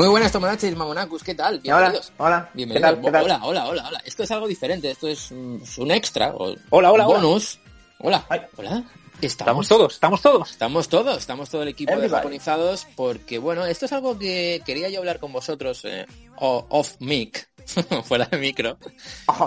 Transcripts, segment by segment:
Muy buenas Tomodachis, Mamonacus, ¿qué tal? Hola, Bienvenidos. hola. Bienvenidos. ¿Qué tal? ¿Qué tal? Hola, hola, hola, hola. Esto es algo diferente, esto es un, es un extra. O Hola, hola, hola. bonus. Hola. Ay. Hola. Estamos todos, estamos todos. Estamos todos, estamos todo el equipo de japonizados porque, bueno, esto es algo que quería yo hablar con vosotros eh, off mic, fuera de micro,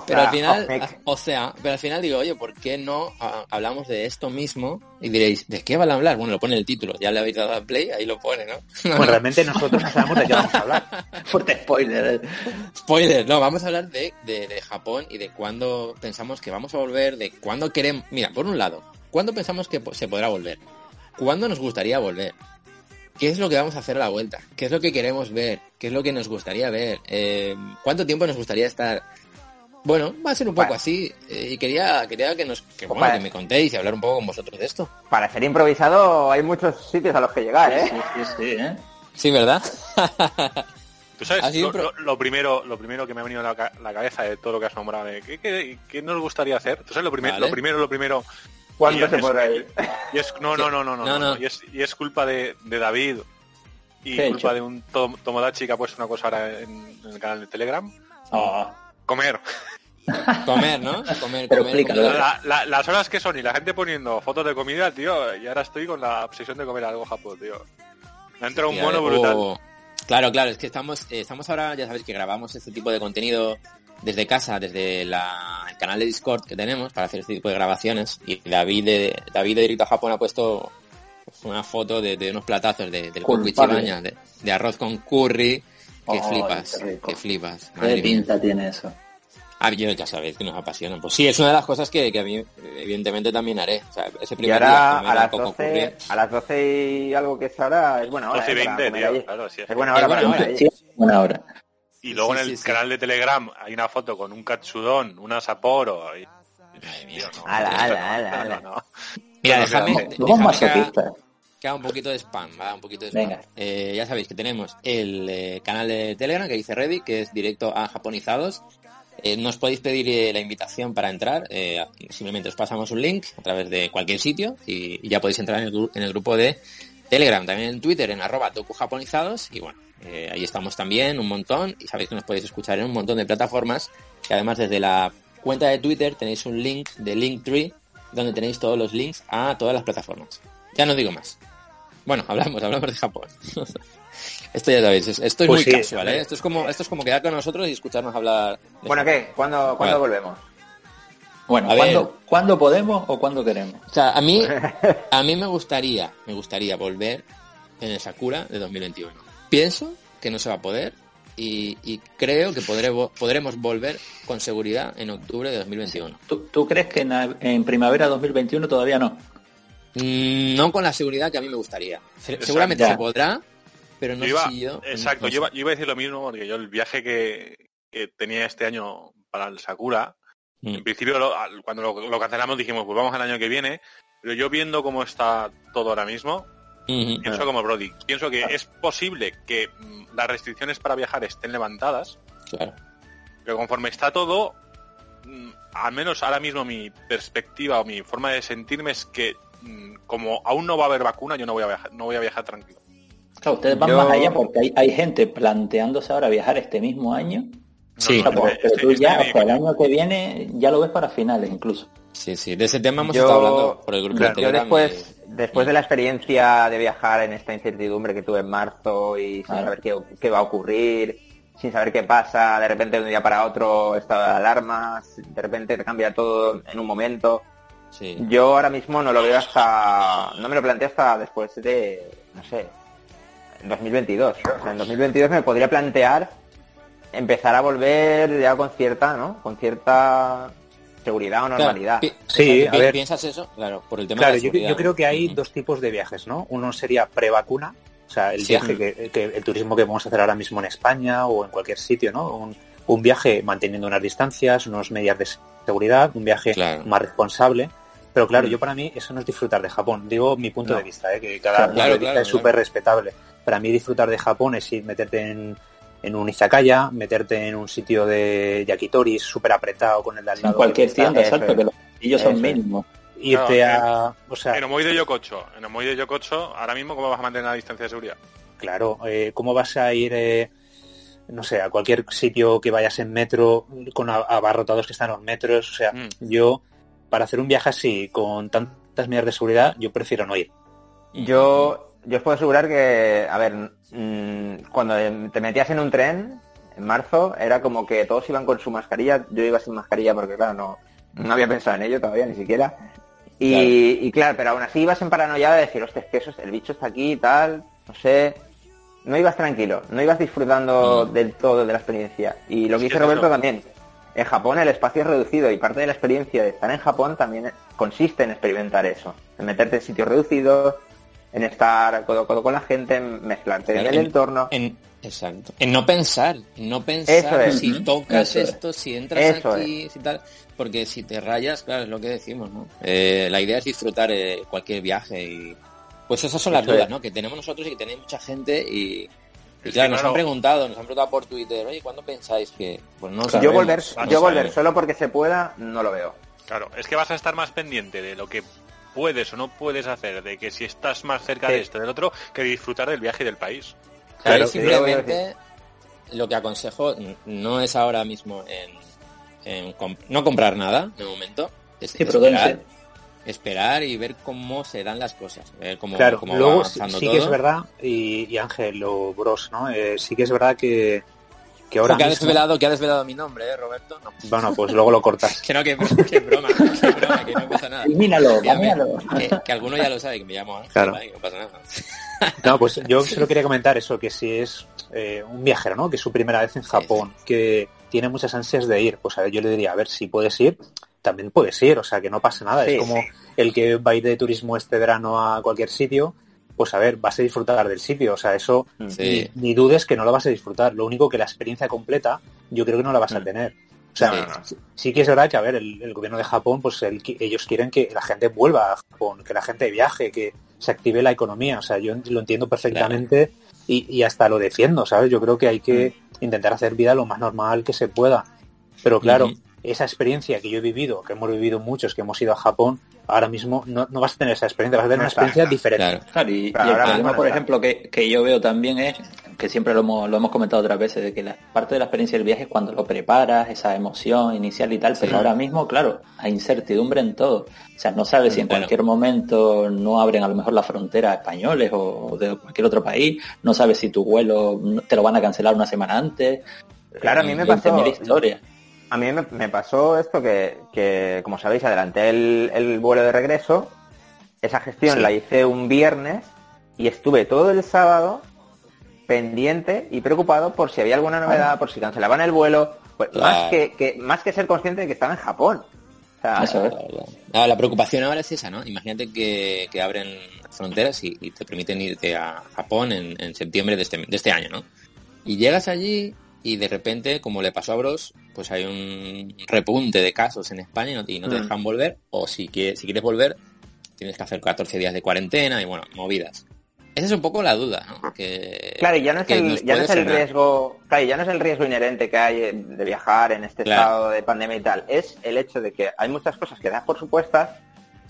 pero al final, o sea, pero al final digo, oye, ¿por qué no ah, hablamos de esto mismo? Y diréis, ¿de qué van a hablar? Bueno, lo pone el título, ya le habéis dado al play, ahí lo pone, ¿no? Pues realmente nosotros no sabemos de qué vamos a hablar. Fuerte spoiler. Spoiler, no, vamos a hablar de, de, de Japón y de cuándo pensamos que vamos a volver, de cuándo queremos... Mira, por un lado, ¿cuándo pensamos que se podrá volver? ¿Cuándo nos gustaría volver? ¿Qué es lo que vamos a hacer a la vuelta? ¿Qué es lo que queremos ver? ¿Qué es lo que nos gustaría ver? Eh, ¿Cuánto tiempo nos gustaría estar? Bueno, va a ser un poco Bueno. así eh, y quería, quería que nos que, Pues bueno, para- que me contéis y hablar un poco con vosotros de esto. Para ser improvisado hay muchos sitios a los que llegar, ¿eh? Sí, sí, ¿eh? Sí, ¿verdad? Tú sabes, lo, primero, lo primero que me ha venido a la, la cabeza de todo lo que has nombrado, ¿qué, qué, qué nos gustaría hacer? Tú sabes, lo, primer- Vale. lo primero, lo primero, ¿Cuándo Y se es- podrá ir? y es, no, no, no, no, no, No. Y, es, y es culpa de, de David y ¿Qué he culpa hecho? de un tom- Tomodachi que ha puesto una cosa ahora en, en el canal de Telegram. Ah, Comer. Comer, ¿no? Comer, Pero comer, comer. La- la- las horas que son y la gente poniendo fotos de comida, tío, y ahora estoy con la obsesión de comer algo Japón, tío. Me ha entrado un mono eh, brutal. o- Claro, claro, es que estamos, eh, estamos ahora, ya sabéis que grabamos este tipo de contenido desde casa, desde la- el canal de Discord que tenemos para hacer este tipo de grabaciones. Y David de, David de Directo a Japón ha puesto una foto de, de unos platazos de, del de, de arroz con curry, que flipas, qué que flipas. ¿Qué Madre mía. pinta tiene eso? Ah, yo ya sabéis que nos apasiona. Pues sí, es una de las cosas que, que a mí eh, evidentemente también haré. O sea, ese Y primer ahora día a las coco 12, curry. a las 12 y algo que es ahora es buena hora. 12 y ¿eh? para 20, comer tío, allí. claro, sí, es Es buena Es hora ¿eh? Sí, buena hora. Y luego Sí, en el sí, sí. canal de Telegram hay una foto con un katsudon, una Sapporo. Y... Tío, no, Ala, ala, ala, no, ala. no. Mira, déjame, un poquito de spam, va, un poquito de spam. Venga. Eh, ya sabéis que tenemos el eh, canal de Telegram que dice Ready, que es directo a japonizados. Eh, nos podéis pedir eh, la invitación para entrar, eh, simplemente os pasamos un link a través de cualquier sitio y, y ya podéis entrar en el, en el grupo de Telegram, también en Twitter, en arroba japonizados y bueno, eh, ahí estamos también un montón y sabéis que nos podéis escuchar en un montón de plataformas que además desde la cuenta de Twitter tenéis un link de Linktree donde tenéis todos los links a todas las plataformas. Ya no digo más. Bueno, hablamos, hablamos de Japón. esto ya sabéis, es- esto es Pues muy sí, casual, ¿eh? Esto es como, esto es como quedar con nosotros y escucharnos hablar. de Bueno, Japón. ¿qué? ¿Cuándo, ¿cuándo Vale. volvemos? Bueno, A ver. ¿cuándo, ¿cuándo podemos o cuándo queremos? O sea, a mí, a mí me gustaría, me gustaría volver en el Sakura de 2021. Pienso que no se va a poder y, y creo que podré, podremos volver con seguridad en octubre de 2021. ¿Tú, tú crees que en, en primavera 2021 todavía no? Mm, No con la seguridad que a mí me gustaría. Se- Exacto. Seguramente Ya. se podrá, pero no Yo iba- sé si yo... exacto, no yo, iba, yo iba a decir lo mismo porque yo el viaje que, que tenía este año para el Sakura, Mm. en principio lo- cuando lo, lo cancelamos dijimos, pues vamos al año que viene, pero yo viendo cómo está todo ahora mismo, Ujú. pienso como Brody, pienso que es posible que mm, las restricciones para viajar estén levantadas, Claro. pero conforme está todo, mm, al menos ahora mismo mi perspectiva o mi forma de sentirme es que mm, como aún no va a haber vacuna, yo no voy a viajar, no voy a viajar tranquilo. Claro, ustedes van Yo- más allá porque hay, hay gente planteándose ahora viajar este mismo año. Sí. O sea, pero, este- pero tú este ya, año- o sea, el año que viene, ya lo ves para finales incluso. Sí, sí. De ese tema hemos Yo- estado hablando por el grupo Claro, de yo después, y- después de la experiencia de viajar en esta incertidumbre que tuve en marzo y sin saber qué, qué va a ocurrir, sin saber qué pasa, de repente de un día para otro estado de alarmas, de repente te cambia todo en un momento. Sí. Yo ahora mismo no lo veo hasta, no me lo planteo hasta después de, no sé, en 2022. O sea, en 2022 me podría plantear empezar a volver ya con cierta, ¿no? Con cierta seguridad o Claro, normalidad. pi- Sí, a ver. ¿Piensas eso? Claro, por el tema Claro, de la yo, seguridad. yo creo que hay dos tipos de viajes, ¿no? Uno sería pre-vacuna, o sea, el Sí. viaje que, que- el turismo que vamos a hacer ahora mismo en España o en cualquier sitio, ¿no? Un, un viaje manteniendo unas distancias, unas medidas de seguridad, un viaje Claro. más responsable. Pero claro, Mm. yo para mí eso no es disfrutar de Japón. Digo mi punto No. de vista, ¿eh? que cada Claro, punto claro, de vista claro, es súper claro. respetable. Para mí disfrutar de Japón es ir meterte en, en un izakaya, meterte en un sitio de yakitori súper apretado con el de al En lado. cualquier que está- tienda, exacto, es. que los platillos son mínimos. Irte Claro, a... O sea, En Omoi de Yokocho, en Omoi de Yokocho, ahora mismo, ¿cómo vas a mantener la distancia de seguridad? Claro, eh, ¿cómo vas a ir, eh, no sé, a cualquier sitio que vayas en metro con abarrotados que están los metros? O sea, Mm. yo, para hacer un viaje así, con tantas medidas de seguridad, yo prefiero no ir. Yo, yo os puedo asegurar que, a ver, mm, cuando te metías en un tren en marzo, era como que todos iban con su mascarilla. Yo iba sin mascarilla porque, claro, no, no había pensado en ello todavía, ni siquiera. Y Claro. y claro, pero aún así ibas en paranoia de decir, hostia, es que eso, es- el bicho está aquí y tal, no sé. No ibas tranquilo, no ibas disfrutando Mm. del todo de la experiencia. Y lo que dice Roberto también, en Japón el espacio es reducido y parte de la experiencia de estar en Japón también consiste en experimentar eso, en meterte en sitios reducidos, en estar codo a codo con la gente, en mezclarte Claro, en el en- entorno. En, exacto. En no pensar, en no pensar Eso es. si tocas Eso es. esto, si entras Eso aquí, si tal. Porque si te rayas, claro, es lo que decimos, ¿no? Eh, la idea es disfrutar eh, cualquier viaje y pues esas son las Eso dudas, es. ¿no? Que tenemos nosotros y que tenéis mucha gente y, y claro, nos han preguntado, nos han preguntado por Twitter, oye, ¿cuándo pensáis que? Pues no yo volver, no yo volver solo porque se pueda, no lo veo. Claro, es que vas a estar más pendiente de lo que puedes o no puedes hacer, de que si estás más cerca Sí. de esto del otro, que disfrutar del viaje y del país. Claro, simplemente lo que aconsejo no es ahora mismo en, en comp- no comprar nada de momento, es Sí, esperar, esperar y ver cómo se dan las cosas, ver cómo, Claro, cómo va luego sí, avanzando sí todo. que es verdad, y, y Ángel o Bros, ¿no? Eh, sí que es verdad que, que ahora que ha desvelado, que ha desvelado mi nombre, ¿eh, Roberto? No. Bueno, pues luego lo cortas. Que no, que, que broma, que broma, que no pasa nada. Me- cámbialo. que, que alguno ya lo sabe, que me llamo Ángel, Claro. ¿vale? que no pasa nada. No, pues yo solo quería comentar eso, que si es eh, un viajero, ¿no? Que es su primera vez en Japón, que tiene muchas ansias de ir, pues a ver, yo le diría, a ver, si puedes ir, también puedes ir, o sea, que no pasa nada. Sí, es como el que va a ir de turismo este verano a cualquier sitio, pues a ver, vas a disfrutar del sitio, o sea, eso Sí. ni, ni dudes que no lo vas a disfrutar. Lo único que la experiencia completa, yo creo que no la vas a Mm. tener. O sea, Sí. sí, sí que es verdad que, a ver, el, el gobierno de Japón, pues el- ellos quieren que la gente vuelva a Japón, que la gente viaje, que se active la economía. O sea, yo lo entiendo perfectamente y, y hasta lo defiendo, ¿sabes? Yo creo que hay que intentar hacer vida lo más normal que se pueda. Pero claro, esa experiencia que yo he vivido, que hemos vivido muchos, que hemos ido a Japón, ahora mismo no, no vas a tener esa experiencia, vas a tener una experiencia diferente. Claro. Claro, y, el ahora problema, por ejemplo, que, que yo veo también es, que siempre lo hemos, lo hemos comentado otras veces, de que la parte de la experiencia del viaje es cuando lo preparas, esa emoción inicial y tal, pero ahora mismo, claro, hay incertidumbre en todo. O sea, no sabes si en cualquier momento no abren a lo mejor la frontera a españoles o de cualquier otro país, no sabes si tu vuelo te lo van a cancelar una semana antes. Claro, a mí me 20.000 pasó- historias. A mí me, me pasó esto que, que, como sabéis, adelanté el, el vuelo de regreso. Esa gestión Sí. la hice un viernes y estuve todo el sábado pendiente y preocupado por si había alguna novedad, por si cancelaban el vuelo, pues, Claro. más, que, que- más que ser consciente de que estaba en Japón. O sea, Eso es. Claro, claro. Ah, la preocupación ahora es esa, ¿no? Imagínate que, que abren fronteras y, y te permiten irte a Japón en, en septiembre de este, de este año, ¿no? Y llegas allí y de repente, como le pasó a Bros, pues hay un repunte de casos en España y no, y no te Mm. dejan volver, o si quieres, si quieres volver, tienes que hacer 14 días de cuarentena y bueno, movidas. Esa es un poco la duda, ¿no? Que, Claro, ya no es que el, ya no es el riesgo, claro, ya no es el riesgo inherente que hay de viajar en este Claro. estado de pandemia y tal, es el hecho de que hay muchas cosas que das por supuestas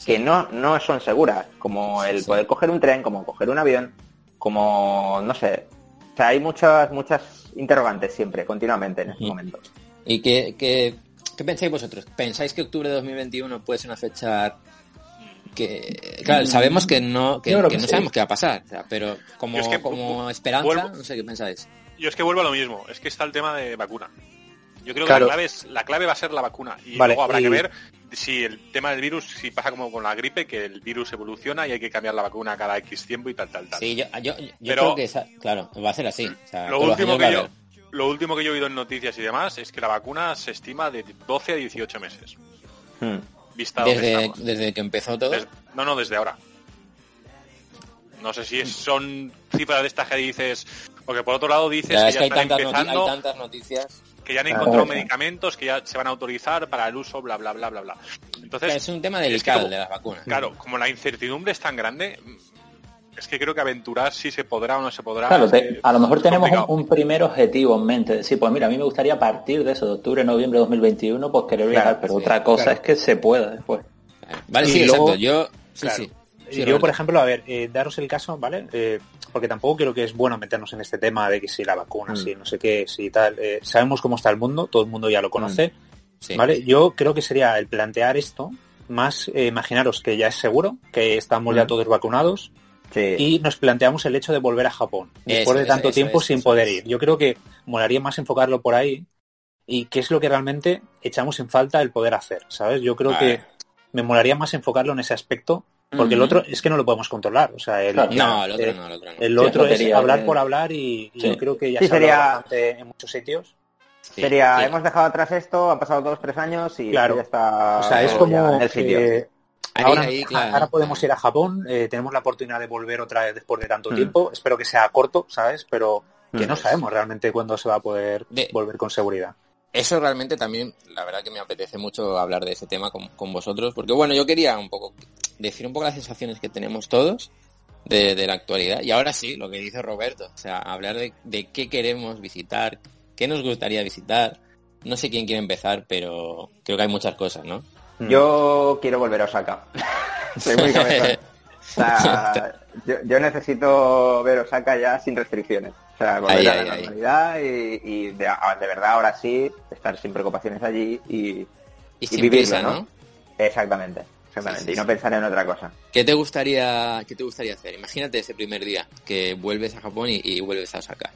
que no, no son seguras, como el Sí. poder coger un tren, como coger un avión, como no sé. O sea, hay muchas, muchas interrogantes siempre, continuamente en este Ujú. momento. ¿Y qué, qué, qué pensáis vosotros? ¿Pensáis que octubre de 2021 puede ser una fecha que... Claro, sabemos que no, que, no sí. sabemos qué va a pasar, o sea, pero como, Yo es que como esperanza, vuelvo- no sé qué pensáis. Yo es que vuelvo a lo mismo, es que está el tema de vacuna. Yo creo Claro. que la clave, es, la clave va a ser la vacuna y Vale, luego habrá y- que ver si el tema del virus, si pasa como con la gripe, que el virus evoluciona y hay que cambiar la vacuna cada X tiempo y tal, tal, tal. Sí, yo, yo, yo Pero- creo que, esa- claro, va a ser así. o sea, lo, último que yo, lo último que yo he oído en noticias y demás es que la vacuna se estima de 12 a 18 meses. Hmm. Vista Desde, desde que empezó todo. Des- no, no, desde ahora. No sé si es- son cifras de estas que dices, porque por otro lado dices Ya, que es ya que hay están tantas, empezando, hay tantas noticias. Que ya han Claro. encontrado medicamentos que ya se van a autorizar para el uso, bla, bla, bla, bla, bla. Entonces, es un tema es que delicado como- el de las vacunas. claro, como la incertidumbre es tan grande, es que creo que aventurar si se podrá o no se podrá. Claro, es te- que a lo mejor es tenemos un, primer objetivo en mente. Decir, pues mira, a mí me gustaría partir de eso, de octubre, noviembre de 2021, pues querer viajar, Claro, pero sí, otra cosa claro. es que se pueda después. Vale, Y sí, luego- exacto. Yo, sí, Claro. sí. Sí, yo, por ejemplo, a ver, eh, daros el caso, ¿vale? Eh, porque tampoco creo que es bueno meternos en este tema de que si la vacuna, Mm. si no sé qué, si tal. eh, sabemos cómo está el mundo, todo el mundo ya lo conoce, Sí. ¿vale? Yo creo que sería el plantear esto, más eh, imaginaros que ya es seguro, que estamos ya Mm. todos vacunados, Sí. y nos planteamos el hecho de volver a Japón, después Eso, de tanto eso, tiempo eso, sin poder ir. Yo creo que molaría más enfocarlo por ahí y qué es lo que realmente echamos en falta el poder hacer, ¿sabes? Yo creo que me molaría más enfocarlo en ese aspecto, porque el otro es que no lo podemos controlar, o sea, el, Claro. No, el otro eh, no, el otro no. el Sí, otro es hablar de- por hablar y, Sí. yo creo que ya Sí, se sería- bastante en muchos sitios. Sí, Sería, sí. hemos dejado atrás esto, han pasado dos, tres años y Claro. ya está O sea, es como en el sitio. Ahí, ahora, ahí, claro. ahora podemos ir a Japón, eh, tenemos la oportunidad de volver otra vez después de tanto Mm. tiempo. Espero que sea corto, ¿sabes? Pero que Mm. no sabemos realmente cuándo se va a poder De- volver con seguridad. Eso realmente también, la verdad que me apetece mucho hablar de ese tema con, con vosotros, porque bueno, yo quería un poco decir un poco las sensaciones que tenemos todos de, de la actualidad. Y ahora sí, lo que dice Roberto, o sea, hablar de, de qué queremos visitar, qué nos gustaría visitar. No sé quién quiere empezar, pero creo que hay muchas cosas, ¿no? Mm. Yo quiero volver a Osaka. Soy muy cabezón. O sea, yo, yo necesito ver Osaka ya sin restricciones. O sea, volver Ahí, a la ahí, ahí. normalidad y, y de, verdad ahora sí estar sin preocupaciones allí y, Y sin vivirlo, prisa, ¿no? ¿no? exactamente, exactamente. Sí, sí, y no pensar en otra cosa. ¿Qué te gustaría, qué te gustaría hacer? Imagínate ese primer día que vuelves a Japón y, y vuelves a Osaka.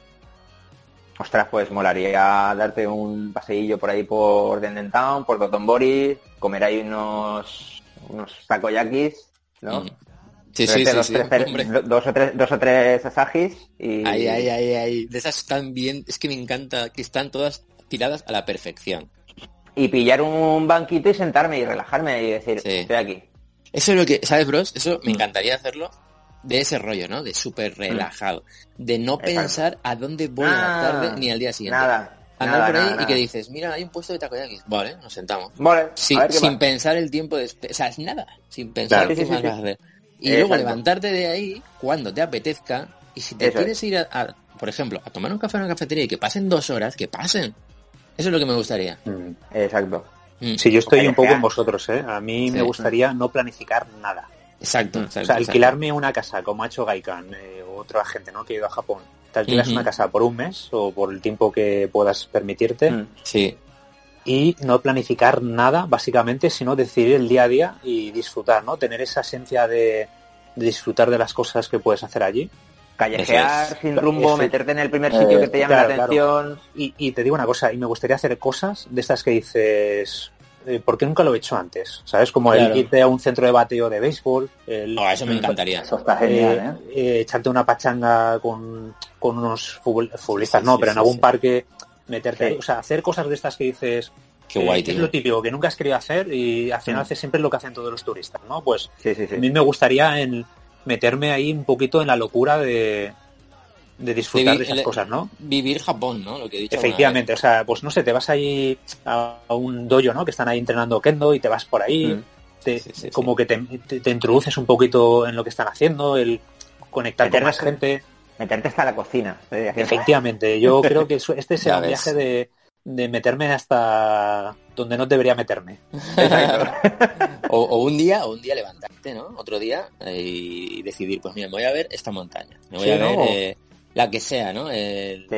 Ostras, pues molaría darte un paseillo por ahí por Denden Town, por Dotonbori, comer ahí unos unos takoyakis, ¿no? Mm. Sí, sí, sí, dos, sí, tres- hombre. do- dos o tres dos o tres asagis y Ay, ay, ay, ay. De esas tan bien, es que me encanta que están todas tiradas a la perfección. Y pillar un banquito y sentarme y relajarme y decir, Sí. estoy aquí. Eso es lo que, ¿sabes, bros? Eso me Mm. encantaría hacerlo de ese rollo, ¿no? De súper relajado. De no Exacto. pensar a dónde voy a la Ah, tarde ni al día siguiente. Nada. Andar nada, por ahí nada, y nada. que dices, mira, hay un puesto de takoyakis. Vale, nos sentamos. Vale, sin pensar el tiempo de... O sea, es nada. Sin pensar Claro. qué Sí, sí, más sí, vas a hacer. Y Exacto. luego levantarte de ahí cuando te apetezca. Y si te quieres ir a, a, por ejemplo, a tomar un café en una cafetería y que pasen dos horas, que pasen. Eso es lo que me gustaría. Mm. Exacto. Mm. Sí, yo estoy un poco en vosotros, ¿eh? A mí me gustaría no planificar nada. Exacto, Mm. exacto. O sea, exacto. alquilarme una casa, como ha hecho Gaikan, eh, o otra gente, ¿no? Que ha ido a Japón. Te alquilas una casa por un mes o por el tiempo que puedas permitirte Mm. Sí, y no planificar nada, básicamente, sino decidir el día a día y disfrutar, ¿no? Tener esa esencia de, de disfrutar de las cosas que puedes hacer allí. Callejear es. sin rumbo, meterte en el primer sitio Eh, que te llame claro, la claro. atención. Y, y te digo una cosa, y me gustaría hacer cosas de estas que dices, eh, ¿por qué nunca lo he hecho antes? ¿Sabes? Como Claro. el irte a un centro de bateo de béisbol, el, No, eso me encantaría. Eso está genial, ¿eh? eh, echarte una pachanga con, con unos futbol- futbolistas, Sí, no, sí, pero en algún sí. parque meterte o sea, hacer cosas de estas que dices, Qué eh, guay, que es tío. lo típico que nunca has querido hacer y al final Mm. haces siempre lo que hacen todos los turistas, ¿no? Pues Sí, sí, sí. a mí me gustaría en meterme ahí un poquito en la locura de, de disfrutar De esas el- cosas, ¿no? Vivir Japón, ¿no? Lo que he dicho. Efectivamente, o sea, pues no sé, te vas ahí a a un dojo, ¿no? Que están ahí entrenando kendo y te vas por ahí, Mm. te- Sí, sí, sí. como que te, te- te introduces un poquito en lo que están haciendo, el conectar con más gente. Meterte hasta la cocina. Efectivamente, yo creo que este es el viaje de, de meterme hasta donde no debería meterme. o, o un día, o un día levantarte, ¿no? Otro día eh, y decidir, pues mira, me voy a ver esta montaña. Me voy Sí, a ver ¿no? eh, la que sea, ¿no? El- Sí.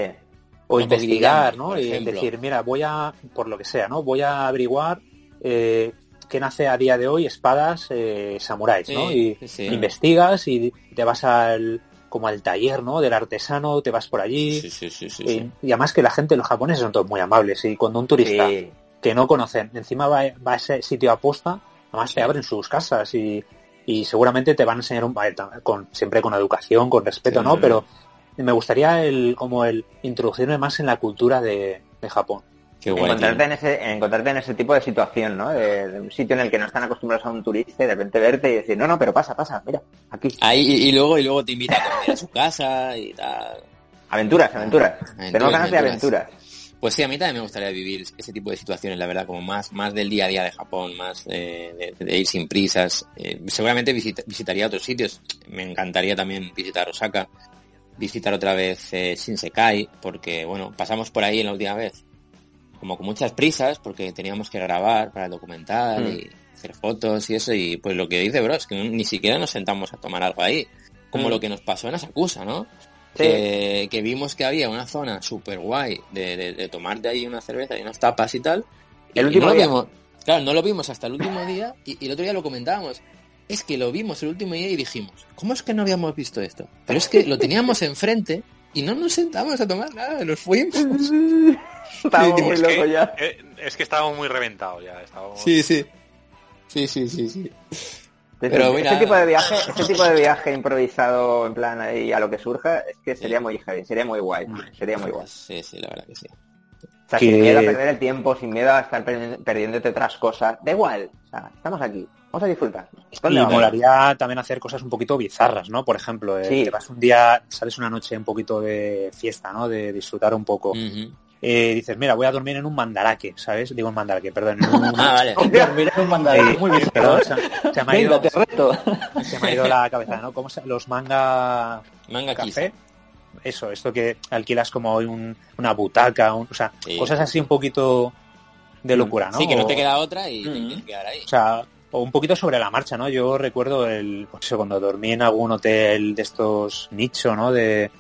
O investigar, ¿no? Y decir, mira, voy a, por lo que sea, ¿no? Voy a averiguar eh, qué nace a día de hoy espadas eh, samuráis, ¿no? Y sí, investigas y te vas al como al taller, ¿no? Del artesano, te vas por allí. Sí, sí, sí, sí, Y, además que la gente, los japoneses son todos muy amables y cuando un turista que no conocen encima va, va a ese sitio aposta, además te abren sus casas y, y seguramente te van a enseñar un ta- con siempre con educación, con respeto. ¿no? Pero me gustaría el como el introducirme más en la cultura de, de Japón. Qué guay. encontrarte en, ese, encontrarte en ese tipo de situación, ¿no? De, de un sitio en el que no están acostumbrados a un turista y de repente verte y decir, no, no, pero pasa, pasa, mira, aquí. Ahí, y, y luego, y luego te invita a comer a su casa y tal. Aventuras, aventuras. Aventuras, Tenemos ganas de aventuras. Pues sí, a mí también me gustaría vivir ese tipo de situaciones, la verdad, como más, más del día a día de Japón, más eh, de, de ir sin prisas. Eh, seguramente visita- visitaría otros sitios. Me encantaría también visitar Osaka, visitar otra vez eh, Shinsekai, porque bueno, pasamos por ahí en la última vez, como con muchas prisas, porque teníamos que grabar para el documental Mm. y hacer fotos y eso, y pues lo que dice Bro es que ni siquiera nos sentamos a tomar algo ahí, como Mm. lo que nos pasó en Asakusa, ¿no? Sí. que, que vimos que había una zona súper guay de, de, de tomarte ahí una cerveza y unas tapas y tal. El y último no día. vimos, claro, no lo vimos hasta el último día y, y el otro día lo comentábamos. Es que lo vimos el último día y dijimos, ¿cómo es que no habíamos visto esto? Pero es que lo teníamos enfrente y no nos sentamos a tomar nada, nos fuimos. Estamos muy locos que, ya. eh, es que estábamos muy reventados ya. Estábamos... sí. Sí, sí, sí, sí. Pero Pero mira- este tipo de viaje, este tipo de viaje improvisado en plan ahí a lo que surja, es que sería muy heavy, sería muy guay, sería muy guay. Sí, sí, la verdad que sí. O sea, Que- sin miedo a perder el tiempo, sin miedo a estar perdi- perdiéndote otras cosas. Da igual, o sea, estamos aquí, vamos a disfrutar. Y ¿Dónde vamos? molaría también hacer cosas un poquito bizarras, ¿no? Por ejemplo, eh, Sí. te vas un día, sales una noche un poquito de fiesta, ¿no? De disfrutar un poco. Eh, dices, mira, voy a dormir en un mandaraque, ¿sabes? Digo en mandaraque, perdón. En un... Ah, vale. Dormir en un mandaraque. Eh, muy bien, perdón, se, se me ha ido, Venga, te reto. se me ha ido la cabeza, ¿no? ¿Cómo se, los manga Manga café? Eso, esto que alquilas como un- una butaca, un- o sea, Sí. cosas así un poquito de locura, ¿no? Sí, que no te queda otra y te Mm. tienes que quedar ahí. O sea, o un poquito sobre la marcha, ¿no? Yo recuerdo el, pues eso, cuando dormí en algún hotel de estos nicho, ¿no? De,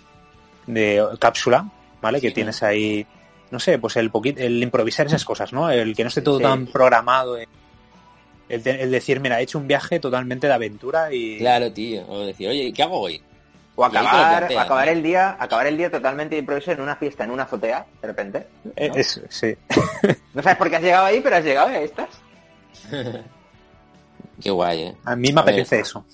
de cápsula, ¿vale? Que tienes ahí, no sé, pues el poquito, el improvisar esas cosas, ¿no? El que no esté todo Sí. tan programado. eh. El, de- el decir, mira, he hecho un viaje totalmente de aventura y... Claro, tío. O decir, oye, ¿qué hago hoy? O acabar, acabar ¿no? el día, acabar el día totalmente improviso en una fiesta, en una azotea, de repente. Eh, es- sí. No sabes por qué has llegado ahí, pero has llegado y ahí estás. Qué guay, ¿eh? A mí me A ver. apetece eso.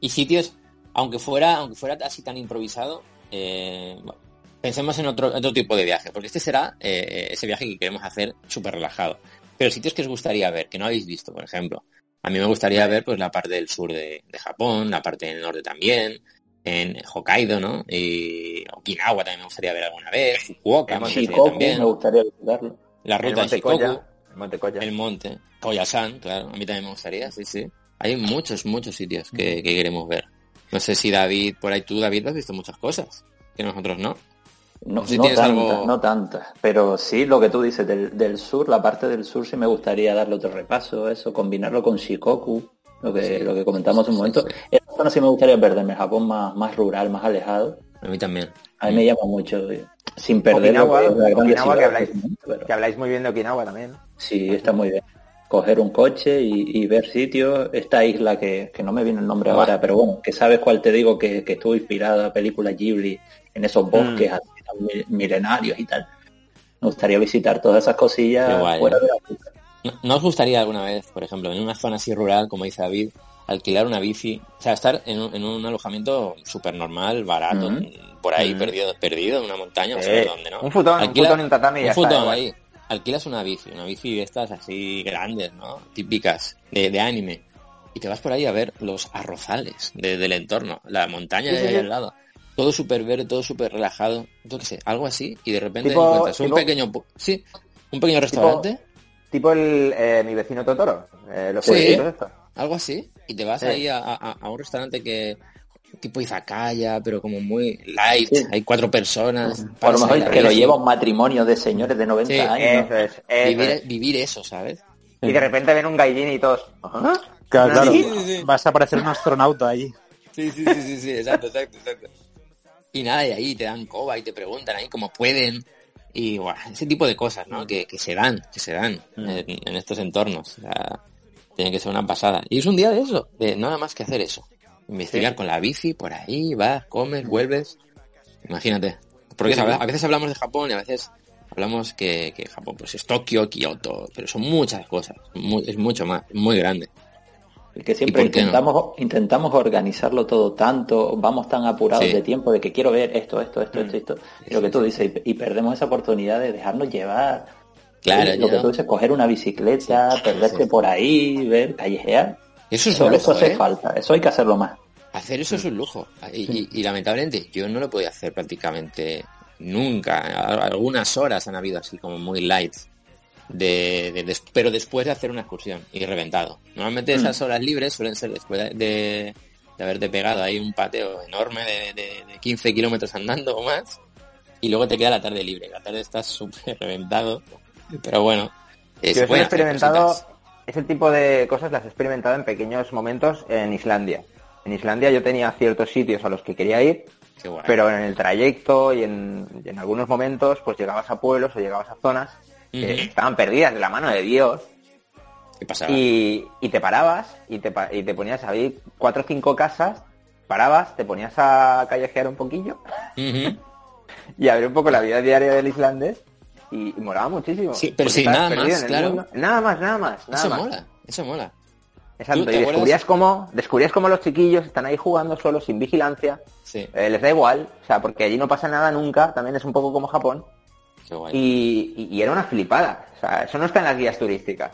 Y sitios, aunque fuera, aunque fuera así tan improvisado, eh, bueno, pensemos en otro, otro tipo de viaje, porque este será eh, ese viaje que queremos hacer súper relajado. Pero sitios que os gustaría ver, que no habéis visto, por ejemplo. A mí me gustaría ver pues la parte del sur de, de Japón, la parte del norte también, en Hokkaido, ¿no? Y Okinawa también me gustaría ver alguna vez, Fukuoka me gustaría Shikoku, también, me gustaría visitarlo. la El ruta de Shikoku. Koya. El Monte Koya. El monte. Koyasan, claro. A mí también me gustaría, sí, sí. Hay muchos, muchos sitios que, que queremos ver. No sé si David, por ahí tú, David, has visto muchas cosas. Que nosotros no. No, Si no tienes tantas, algo- no tantas, pero sí lo que tú dices del, del sur, la parte del sur sí me gustaría darle otro repaso, eso, combinarlo con Shikoku, lo que, Sí. lo que comentamos un momento. sí. Esa zona sí me gustaría perderme, Japón más, más rural, más alejado. A mí también. A mí me llama mucho, eh, sin perder lo Okinawa, que la gran Okinawa, que habláis, pero que habláis muy bien de Okinawa también. sí, está muy bien. Coger un coche y, y ver sitios, esta isla que, que no me viene el nombre ahora, pero bueno, que sabes cuál te digo, que, que estuvo inspirada a película Ghibli, en esos bosques Mm. así mi- milenarios y tal. Me gustaría visitar todas esas cosillas guay, fuera de la. ¿No, no os gustaría alguna vez, por ejemplo, en una zona así rural, como dice David, alquilar una bici? O sea, estar en un, en un alojamiento súper normal, barato, por ahí, perdido, perdido en una montaña, no Eh, sé dónde, ¿no? Un futón, Alquila- un futón un tatami un está, futón igual. ahí. Alquilas una bici, una bici de estas así grandes, ¿no? Típicas, de, de anime. Y te vas por ahí a ver los arrozales de- del entorno, la montaña Sí, de ahí sí. al lado. Todo súper verde, todo súper relajado. Yo qué sé, algo así. Y de repente Tipo- encuentras un tipo- pequeño... Sí, un pequeño restaurante, Tipo el, eh, mi vecino Totoro. Eh, los Sí. estos. algo así. Y te vas Sí. ahí a, a- a un restaurante que... Tipo izakaya, pero como muy light. Sí. Hay cuatro personas. A lo mejor que lo lleva un matrimonio de señores de 90 Sí, años. Eso es, eso Vivir, es. vivir eso, ¿sabes? Y de repente ven un gaijin y todos. ¿Ah? Claro, claro. Sí, sí, sí. Vas a parecer un astronauta allí. Sí, sí, sí, sí, sí, exacto, exacto, exacto. Y nada, y ahí te dan coba y te preguntan ahí cómo pueden. Y buah, ese tipo de cosas, ¿no? Que, que se dan, que se dan en, en estos entornos. O sea, tiene que ser una pasada. Y es un día de eso, de nada más que hacer eso. Investigar con la bici, por ahí, vas, comes, vuelves. Imagínate. Porque Sí. a veces hablamos de Japón y a veces hablamos que, que Japón pues es Tokio, Kioto, pero son muchas cosas. mu- es mucho más, muy grande. Que siempre intentamos, intentamos organizarlo todo tanto, vamos tan apurados Sí. de tiempo de que quiero ver esto, esto, esto, esto, esto. Y lo que tú dices, y, y perdemos esa oportunidad de dejarnos llevar Claro, lo que tú dices, coger una bicicleta, sí. por ahí, ver, callejear. Eso es Eso, un eso lujo, hace ¿eh? falta, eso hay que hacerlo más. Hacer eso es un lujo. Y, y- y lamentablemente yo no lo podido hacer prácticamente nunca. Algunas horas han habido así como muy light. De, de- pero después de hacer una excursión y reventado. Normalmente esas horas libres suelen ser después de, haberte pegado ahí un pateo enorme de, de- de 15 kilómetros andando o más. Y luego te queda la tarde libre. La tarde estás súper reventado. Pero bueno. eh, Yo he experimentado, ese tipo de cosas las he experimentado en pequeños momentos en Islandia. En Islandia yo tenía ciertos sitios a los que quería ir, pero en el trayecto y en, y en algunos momentos pues llegabas a pueblos o llegabas a zonas que estaban perdidas de la mano de Dios ¿Qué pasaba? y, y te parabas y te, y te ponías a ver cuatro o cinco casas, parabas, te ponías a callejear un poquillo y a ver un poco la vida diaria del islandés y, y molaba muchísimo. Sí, pero sí, nada más, claro. Nada más, nada más, nada Eso más. mola, eso mola. Exacto, ¿Tú te y descubrías cómo, descubrías cómo los chiquillos están ahí jugando solos, sin vigilancia, Sí, eh, les da igual, o sea, porque allí no pasa nada nunca, también es un poco como Japón, qué guay. y, y- y era una flipada, o sea, eso no está en las guías turísticas.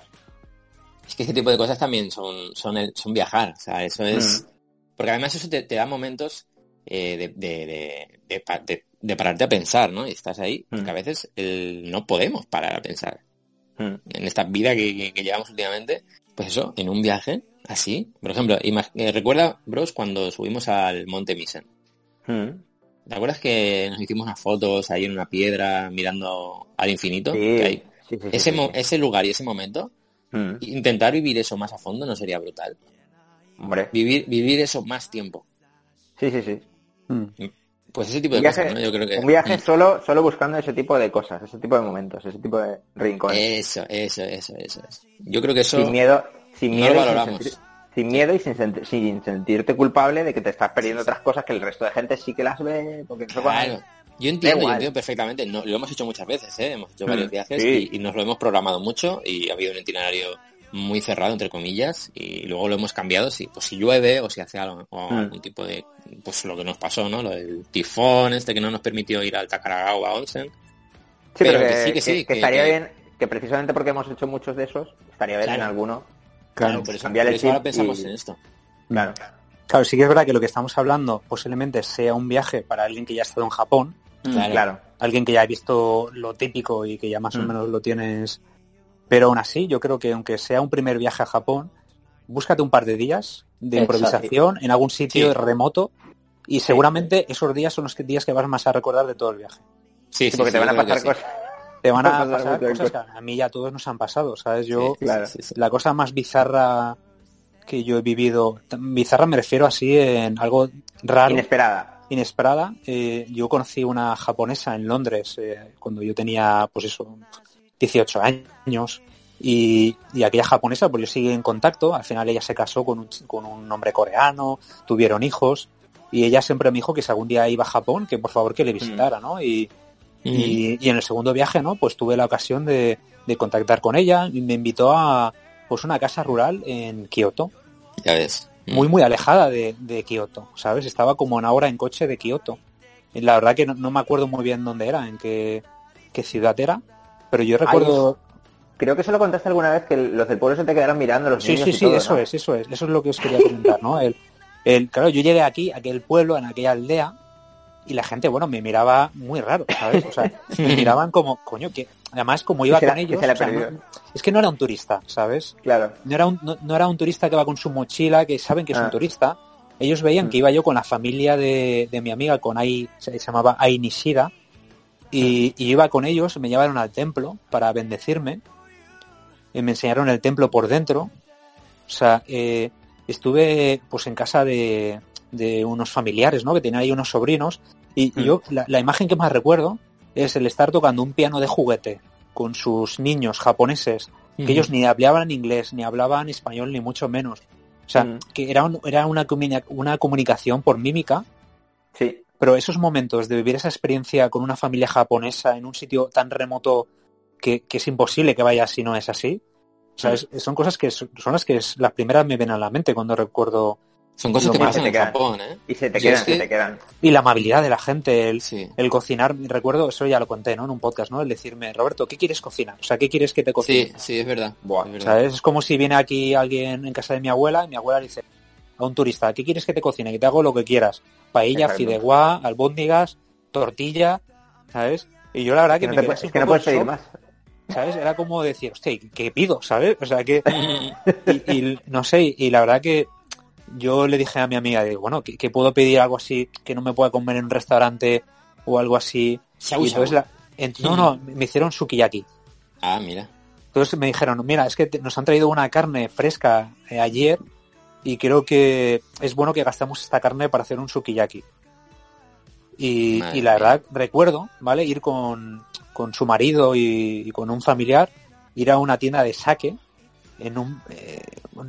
Es que ese tipo de cosas también son, son, el- son viajar, o sea, eso es... Mm. Porque además eso te, te da momentos eh, de, de, de, de pa- de- de pararte a pensar, ¿no? Y estás ahí, porque Mm. a veces el- no podemos parar a pensar. Mm. En esta vida que, que- que llevamos últimamente, pues eso, en un viaje así. Por ejemplo, imag- eh, recuerda, bros, cuando subimos al Monte Misen. ¿Te acuerdas que nos hicimos unas fotos ahí en una piedra mirando al infinito? Sí, Que hay? sí, sí, sí, ese, sí, mo- sí. ese lugar y ese momento, Mm. intentar vivir eso más a fondo no sería brutal. Hombre, Vivir, vivir eso más tiempo. sí, sí, sí. Mm. Pues ese tipo de viaje, cosas, ¿no? Yo creo que... un viaje Mm. solo, solo buscando ese tipo de cosas, ese tipo de momentos, ese tipo de rincones. Eso, eso, eso, eso, eso. Yo creo que eso... sin miedo, sin no miedo, lo y sin, valoramos. sentir- sin miedo y sin, sin sentirte culpable de que te estás perdiendo otras cosas que el resto de gente sí que las ve, porque cuando- Claro. Yo entiendo, yo entiendo perfectamente. No, lo hemos hecho muchas veces, ¿eh? Hemos hecho Mm, varios viajes sí. y, y nos lo hemos programado mucho y ha habido un itinerario muy cerrado, entre comillas, y luego lo hemos cambiado si, pues, si llueve o si hace algo, o Mm. algún tipo de... Pues lo que nos pasó, ¿no? Lo del tifón este que no nos permitió ir al Takaragawa Onsen. Sí, Pero pero que que, sí, que sí, que que- estaría bien, que precisamente porque hemos hecho muchos de esos, estaría bien Claro. en alguno. Claro, por eso, cambiar el eso ahora chip pensamos y- en esto. Claro. Claro, sí que es verdad que lo que estamos hablando posiblemente sea un viaje para alguien que ya ha estado en Japón, Claro. Claro. alguien que ya ha visto lo típico y que ya más o Mm. menos lo tienes. Pero aún así, yo creo que aunque sea un primer viaje a Japón, búscate un par de días de Exacto. improvisación en algún sitio Sí. remoto y seguramente esos días son los que- días que vas más a recordar de todo el viaje. Sí, Sí, porque sí, te van a pasar sí. cosas. Te van Va a pasar cosas que a mí ya todos nos han pasado, ¿sabes? Yo, Sí, Claro. sí, sí. la cosa más bizarra que yo he vivido, bizarra me refiero así en algo raro, Inesperada. inesperada. Eh, yo conocí una japonesa en Londres eh, cuando yo tenía, pues eso, 18 años. Y, y aquella japonesa, pues yo seguí en contacto. Al final ella se casó con un, con un hombre coreano, tuvieron hijos. Y ella siempre me dijo que si algún día iba a Japón, que por favor que le visitara, ¿no? Y, y, y en el segundo viaje, ¿no? Pues tuve la ocasión de, de contactar con ella y me invitó a pues una casa rural en Kioto, Ya ves. muy muy alejada de, de Kioto, ¿sabes? Estaba como una hora en coche de Kioto. Y la verdad que no, no me acuerdo muy bien dónde era, en qué, qué ciudad era, pero yo recuerdo... Creo que eso lo contaste alguna vez que los del pueblo se te quedaron mirando los Sí, niños sí, sí, eso ¿no? es, eso es, eso es lo que os quería comentar, ¿no? El, el, claro, yo llegué aquí, a aquel pueblo, en aquella aldea, y la gente, bueno, me miraba muy raro, ¿sabes? O sea, me miraban como, coño, que además como iba la- con ellos, o sea, no- es que no era un turista, ¿sabes? Claro. No era un, no, no era un turista que va con su mochila, que saben que es Ah. un turista. Ellos veían Mm. que iba yo con la familia de, de mi amiga, con Ai, se, se llamaba Ai Nishida, y, y iba con ellos, me llevaron al templo para bendecirme, y me enseñaron el templo por dentro. O sea, eh, estuve pues en casa de, de unos familiares, ¿no? Que tenían ahí unos sobrinos, y, y Mm. yo, la, la imagen que más recuerdo es el estar tocando un piano de juguete con sus niños japoneses que ellos ni hablaban inglés, ni hablaban español, ni mucho menos. O sea, Mm. que era, un- era una, una comunicación por mímica, Sí. pero esos momentos de vivir esa experiencia con una familia japonesa en un sitio tan remoto que, que es imposible que vaya si no es así. O sea, es- son cosas que son son las que es- las primeras me ven a la mente cuando recuerdo Son cosas que más pasan que en te quedan. Japón, ¿eh? Y se te quedan, es que- se te quedan. Y la amabilidad de la gente, el, Sí. el cocinar, recuerdo, eso ya lo conté, ¿no? En un podcast, ¿no? El decirme, Roberto, ¿qué quieres cocinar? O sea, ¿qué quieres que te cocine? Sí, sí, es verdad. Buah, es verdad. ¿Sabes? Es como si viene aquí alguien en casa de mi abuela y mi abuela le dice a un turista, ¿qué quieres que te cocine? Que te hago lo que quieras. Paella, Exacto. fideuá, albóndigas, tortilla, ¿sabes? Y yo la verdad que, que no, me te es que no puedes pedir más. ¿Sabes? Era como decir, hostia, ¿qué pido? ¿Sabes? O sea, que... Y, y no sé, y la verdad que yo le dije a mi amiga, digo, bueno, ¿qué, qué puedo pedir algo así que no me pueda comer en un restaurante o algo así? Shau, Y la- en- no, no, me hicieron sukiyaki. Ah, mira. Entonces me dijeron, mira, es que te- nos han traído una carne fresca eh, ayer y creo que es bueno que gastamos esta carne para hacer un sukiyaki. Y, y la verdad, recuerdo, ¿vale? Ir con, con su marido y, y con un familiar, ir a una tienda de sake en, un, eh,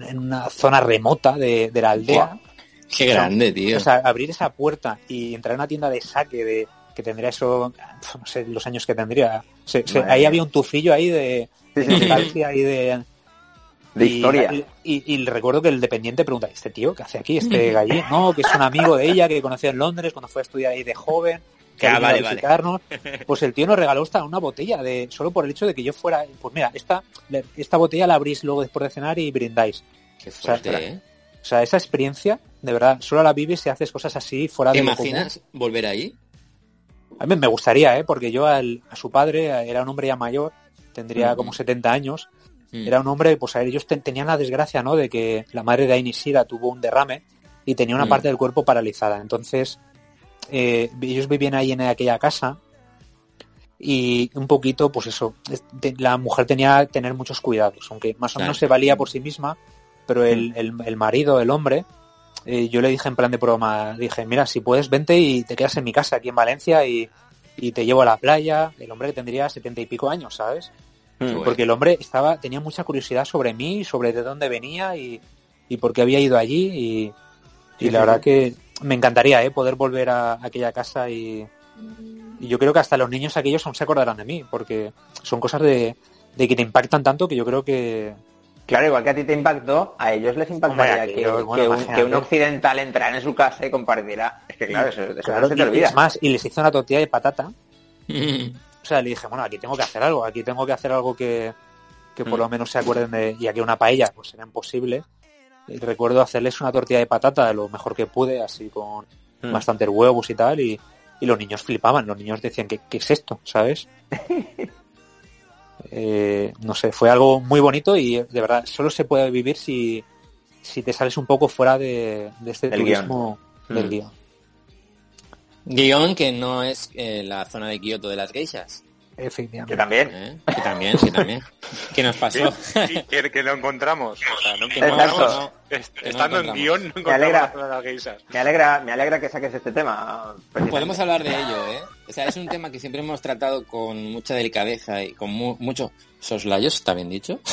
en una zona remota de, de la aldea. Qué grande, tío. O sea, abrir esa puerta y entrar a una tienda de saque de que tendría eso, no sé, los años que tendría. Se- se- Madre ahí había un tufillo ahí de, de nostalgia y de... De y- historia. Y, y- y recuerdo que el dependiente pregunta, ¿este tío qué hace aquí? ¿Este gallín? No, que es un amigo de ella que conoció en Londres cuando fue a estudiar ahí de joven, que Ah, ha venido vale, a vale. visitarnos. Pues el tío nos regaló hasta una botella de solo por el hecho de que yo fuera... Pues mira, esta, esta botella la abrís luego después de cenar y brindáis. Qué fuerte. ¿eh? O sea, esa experiencia, de verdad, solo la vives si haces cosas así fuera ¿Te de común. imaginas volver ahí? A mí me gustaría, ¿eh? Porque yo al- a su padre era un hombre ya mayor, tendría como 70 años, Mm. era un hombre, pues a ver, ellos ten- tenían la desgracia, ¿no? De que la madre de Ainisira tuvo un derrame y tenía una Mm. parte del cuerpo paralizada. Entonces, eh, ellos vivían ahí en aquella casa y un poquito, pues eso, la mujer tenía que tener muchos cuidados, aunque más o Claro. menos se valía por sí misma, pero el, el- el marido, el hombre, eh, yo le dije en plan de broma, dije, mira, si puedes, vente y te quedas en mi casa aquí en Valencia y, y te llevo a la playa. El hombre que tendría setenta y pico años, ¿sabes? Mm. Bueno. Porque el hombre estaba, tenía mucha curiosidad sobre mí, sobre de dónde venía y, y por qué había ido allí y, y Sí, la sí, verdad que me encantaría ¿eh? poder volver a aquella casa y, y yo creo que hasta los niños aquellos aún se acordarán de mí porque son cosas de, de que te impactan tanto que yo creo que Claro, igual que a ti te impactó, a ellos les impactaría Hombre, que, bueno, que un, que occidental entrara en su casa y compartiera. Es que claro, eso, eso claro, no se te y- olvida. es más y les hice una tortilla de patata Mm. o sea le dije bueno aquí tengo que hacer algo aquí tengo que hacer algo que, que por Mm. lo menos se acuerden de y aquí una paella pues era imposible y recuerdo hacerles una tortilla de patata de lo mejor que pude así con Mm. bastantes huevos y tal y, y los niños flipaban los niños decían ¿qué, qué es esto? ¿sabes? Eh, no sé, fue algo muy bonito y de verdad solo se puede vivir si, si te sales un poco fuera de, de este Del turismo del Mm. guion. Guión que no es eh, la zona de Kioto de las geishas. Efectivamente. Yo también. ¿eh? Que también, que también. ¿Qué nos pasó? Sí, que, que lo encontramos. O sea, no Que encontramos, Exacto. no. Est- Que no estando en guion, no encontramos alegra. las geishas. Me alegra, me alegra que saques este tema. Podemos hablar de ello, ¿eh? O sea, es un tema que siempre hemos tratado con mucha delicadeza y con mu- mucho soslayos, ¿está bien dicho?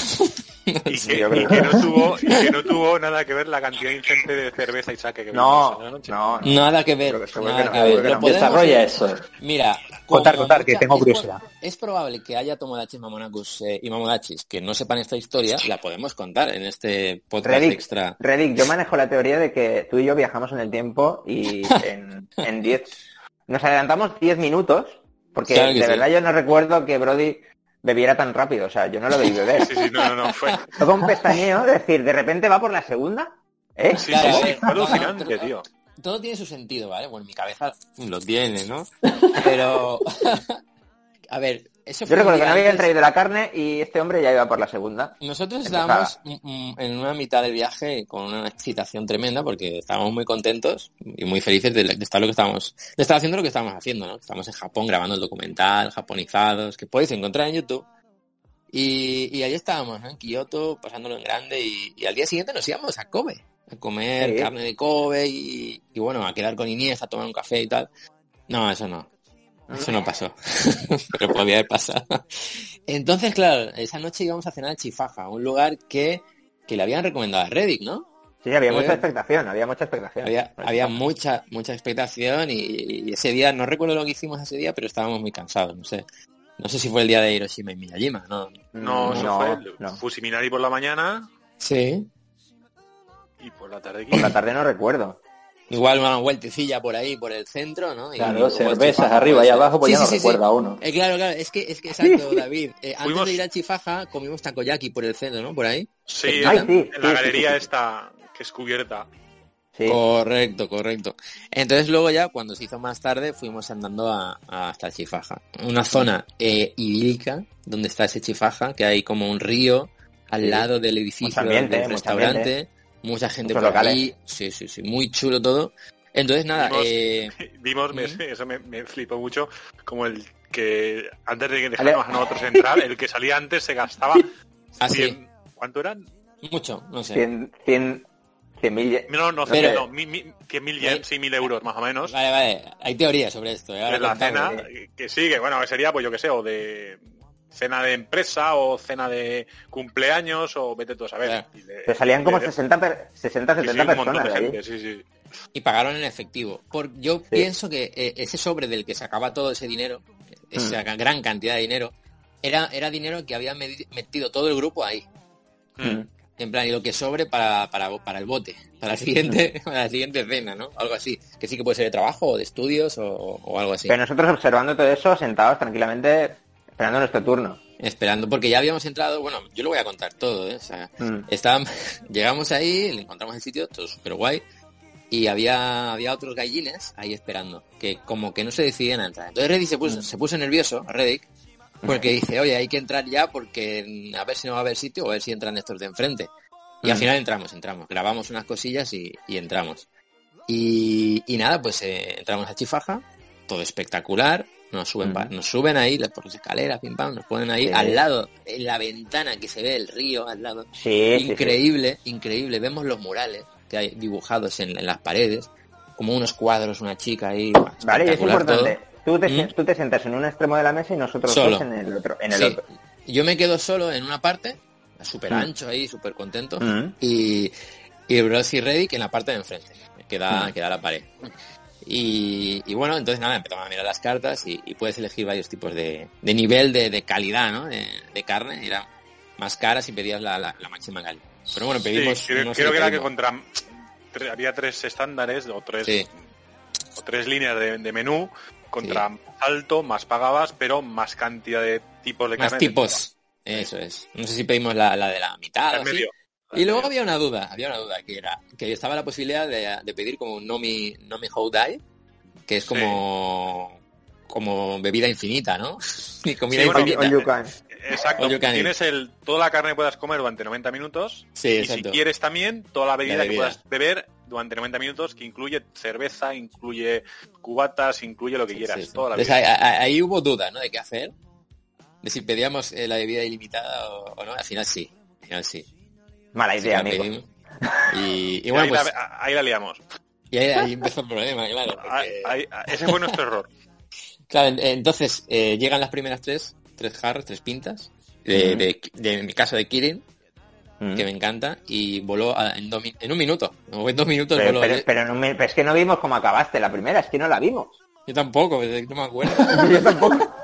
Y que, Sí, y no tuvo, y que no tuvo nada que ver la cantidad ingente de cerveza y saque que No, no, no. Nada que ver. Que nada que no. Desarrolla eso. Mira, Contar, contar, que tengo curiosidad. Es, probable que haya Tomodachis Mamonakus eh, y Mamodachis que no sepan esta historia, la podemos contar en este podcast extra. Reddick, yo manejo la teoría de que tú y yo viajamos en el tiempo y en, en 10... Nos adelantamos 10 minutos, porque Claro de sí. verdad yo no recuerdo que Brody bebiera tan rápido, o sea, yo no lo veí beber. Sí, sí, no, no, no, fue. Fue un pestañeo, es decir, de repente va por la segunda, ¿eh? Sí, Claro, sí, sí, fue alucinante, pero- tío. Todo tiene su sentido, ¿vale? Bueno, mi cabeza lo tiene, ¿no? Pero... A ver, eso Yo recuerdo que no habían antes. traído la carne y este hombre ya iba por la segunda. Nosotros estábamos mm, en una mitad del viaje con una excitación tremenda porque estábamos muy contentos y muy felices de, de estar lo que estábamos, de estar haciendo lo que estábamos haciendo, ¿no? Estamos en Japón grabando el documental, japonizados, que podéis encontrar en YouTube. Y, y ahí estábamos, ¿no? En Kioto, pasándolo en grande y, y al día siguiente nos íbamos a Kobe, a comer Sí. carne de Kobe y, y bueno, a quedar con Inés, a tomar un café y tal. No, eso no. Eso no pasó. Pero podía haber pasado. Entonces, claro, esa noche íbamos a cenar a Chifaja, un lugar que, que le habían recomendado a Reddick, ¿no? Sí, había Eh. mucha expectación, había mucha expectación. Había, Pues, había mucha, mucha expectación y, y ese día, no recuerdo lo que hicimos ese día, pero estábamos muy cansados, no sé. No sé si fue el día de Hiroshima y Miyajima, ¿no? No, eso no, fue no. Fusiminari por la mañana Sí. Y por la tarde Por la tarde no recuerdo. Igual una vueltecilla por ahí, por el centro, ¿no? Y Claro, luego cervezas Chifaja, arriba y pues, abajo, pues sí, ya no sí, sí, recuerda sí. uno. Eh, claro, claro, es que, es que exacto, David. Eh, antes Fuimos- de ir a Chifaja comimos takoyaki por el centro, ¿no? Por ahí. Sí, Ay, en, sí, en sí, la sí, galería sí, sí. esta que es cubierta. Sí. Correcto, correcto. Entonces luego ya, cuando se hizo más tarde, fuimos andando a, a- hasta Chifaja. Una zona eh, idílica, donde está ese Chifaja, que hay como un río al Sí. lado del edificio ambiente, del mucho restaurante. Mucha gente Muchos por locales. ahí. Sí, sí, sí. Muy chulo todo. Entonces nada, Vimos- eh, Vimos, me- Ujú. eso me, me flipó mucho, como el que antes de que dejarnos a nosotros entrar, el que salía antes se gastaba Ah, sí. 100 ¿Cuánto eran? mucho, no sé. 100, 100, 100 mil ye- No, no, Pero- no, mi- mi- 100.000 yen, sí, 1.000 euros más o menos. Vale, vale. Hay teorías sobre esto. ¿eh? Ahora la cena, que sí, que bueno, que sería, pues yo que sé, o de cena de empresa, o cena de cumpleaños, o vete tú a saber. Pero salían como de- 60, per- 60 sí, sí, 70 un montón personas de de ahí. gente, sí, sí. y pagaron en efectivo. Por, yo pienso que eh, ese sobre del que sacaba todo ese dinero, esa Mm. gran cantidad de dinero, era, era dinero que había metido todo el grupo ahí. Mm. En plan, y lo que sobre para, para, para el bote, para la siguiente, para la siguiente cena, ¿no? Algo así. Que sí que puede ser de trabajo o de estudios o, o algo así. Pero nosotros observando todo eso, sentados tranquilamente, esperando nuestro turno. Esperando, porque ya habíamos entrado, bueno, yo lo voy a contar todo, ¿eh? O sea, Mm. Estaban, llegamos ahí, le encontramos el sitio, todo súper guay, y había, había otros gallines ahí esperando, que como que no se decidían a entrar. Entonces Reddick se puso, se puso nervioso, Reddick, porque dice, oye, hay que entrar ya porque mm, a ver si no va a haber sitio o a ver si entran estos de enfrente. Y al Mm. final entramos, entramos, grabamos unas cosillas y, y entramos. Y, y nada, pues eh, entramos a Chifaja, todo espectacular, nos suben, pa- nos suben ahí por las escaleras, pim pam, nos ponen ahí Sí. al lado, en la ventana que se ve el río al lado. Sí, increíble, increíble. Vemos los murales que hay dibujados en, en las paredes, como unos cuadros, una chica ahí. Vale, y es importante. Tú te, ¿Mm? tú te sientas en un extremo de la mesa y nosotros Solo. dos en el otro. En el otro. Yo me quedo solo en una parte, súper Mm. ancho ahí, súper contento, Mm. y, y Bros y Reddick en la parte de enfrente, que da, Mm. que da la pared. Y, y bueno, entonces nada, empezamos a mirar las cartas y, y puedes elegir varios tipos de, de nivel de, de calidad, ¿no? De, de carne, era más cara si pedías la, la, la máxima calidad. Pero bueno, pedimos... Sí, creo, que era que contra tre- había tres estándares o tres Sí. o tres líneas de, menú contra más alto más pagabas pero más cantidad de tipos de Más carne tipos. Eso es. No sé si pedimos la, la de la mitad o al así. Y luego había una duda, había una duda que era que estaba la posibilidad de, de pedir como un Nomi, Nomi Houdai, que es como como bebida infinita, ¿no? Y comida Sí, infinita. all you can. exacto tienes el toda la carne que puedas comer durante 90 minutos Sí, y exacto. si quieres también toda la bebida, La que puedas beber durante 90 minutos que incluye cerveza incluye cubatas incluye lo que quieras sí, sí. toda la Entonces, bebida. ahí, ahí- ahí hubo duda, ¿no? De qué hacer. De si pedíamos eh, la bebida ilimitada o, o no. Al final sí. Al final sí. Mala idea, amigo. pedimos. Y, y Y bueno, ahí, pues la, ahí la liamos y ahí, ahí empezó el problema, claro. Porque- ahí- ese fue nuestro error Claro, en- entonces eh, llegan las primeras tres, tres jarras, tres pintas, de, Mm. de- de- en mi caso de Kirin, Mm. que me encanta, y voló a- en, mi- en un minuto. O en dos minutos Pero, voló. pero- Yo- pero no pero es que no vimos cómo acabaste la primera, es que no la vimos. Yo tampoco, no me acuerdo. Yo tampoco.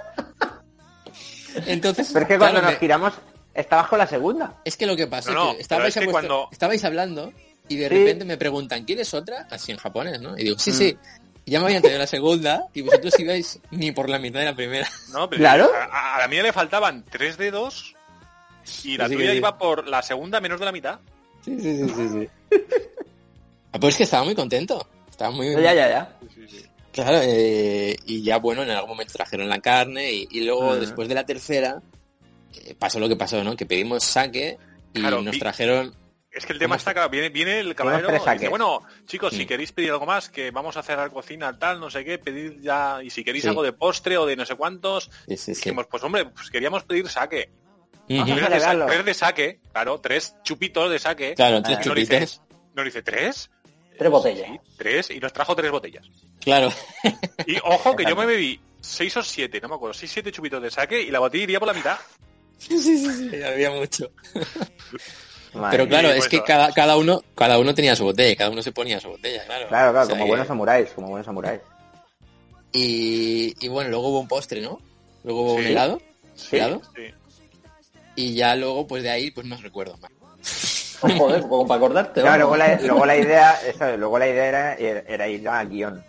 Entonces, Pero es que cuando claro, nos me- giramos, estabas con la segunda. es que lo que pasó No, no, es que estabais, es que cuando- estabais hablando y de Sí. repente me preguntan, ¿quieres otra? Así en japonés, ¿no? Y digo, sí, Mm. sí. Ya me habían traído la segunda y vosotros ibais ni por la mitad de la primera. No, pero Claro. A, a la mía le faltaban tres dedos y la Así tuya que- iba por la segunda menos de la mitad. Sí, sí, sí, sí. sí. Ah, pues es que estaba muy contento. Estaba muy, Ya, ya, ya. Claro, eh, y ya bueno, en algún momento trajeron la carne y, y luego Mm. después de la tercera pasó lo que pasó, ¿no? Que pedimos saque y Claro, nos trajeron... Es que el tema ¿Cómo está claro. Viene, viene el caballero y dice, bueno, chicos, si queréis pedir algo más, que vamos a cerrar cocina, tal, no sé qué, pedid ya, y si queréis Sí. algo de postre o de no sé cuántos, Sí, sí, sí. dijimos, pues hombre, pues queríamos pedir saque. Ujú. Ajá. Tres de, tres saque, claro, tres chupitos de saque. Claro, tres Ah, no dice- chupitos. Nos dice, ¿tres? Tres botellas. Sí, tres, y nos trajo tres botellas. Claro. Y ojo que yo me bebí seis o siete, no me acuerdo, seis, siete chupitos de saque y la botella iría por la mitad. Sí, sí, sí, sí, había mucho. Madre Pero claro, es que cada, cada uno cada uno tenía su botella, cada uno se ponía su botella, claro. Claro, claro, O sea como buenos samuráis, como buenos samuráis. y, y bueno, luego hubo un postre, ¿no? Luego hubo un helado. Sí, helado. sí. Y ya luego, pues de ahí, pues no recuerdo más. Joder, como para acordarte. Claro, luego la, luego la idea, eso, luego la idea era, era ir al guion.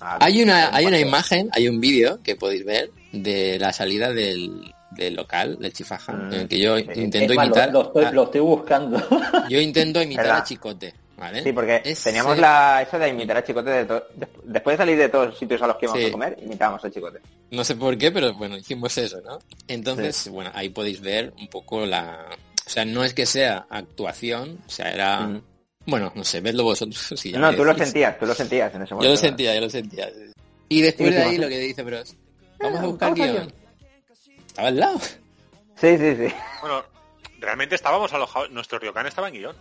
Hay una, hay una imagen, hay un vídeo que podéis ver de la salida del, del local, del Chifaja, Mm, en el que yo intento Es más, lo- imitar, lo, estoy, a- lo estoy buscando. yo intento imitar ¿Verdad? a Chicote, ¿vale? Sí, porque Es- teníamos la, eso de imitar a Chicote de to- des- después de salir de todos los sitios a los que íbamos Sí. a comer, imitábamos a Chicote. No sé por qué, pero bueno, hicimos eso, ¿no? Entonces, bueno, ahí podéis ver un poco la... O sea, no es que sea actuación, o sea, era... Mm. Bueno, no sé, vedlo vosotros. si ya No, tú lo sentías, tú lo sentías en ese Yo momento. lo sentía, yo lo sentía. Y después ¿Y de ahí lo que dice Bros, vamos a buscar guion. Estaba al lado. Sí, sí, sí. Bueno, realmente estábamos alojados, nuestro ryokan estaba en guion.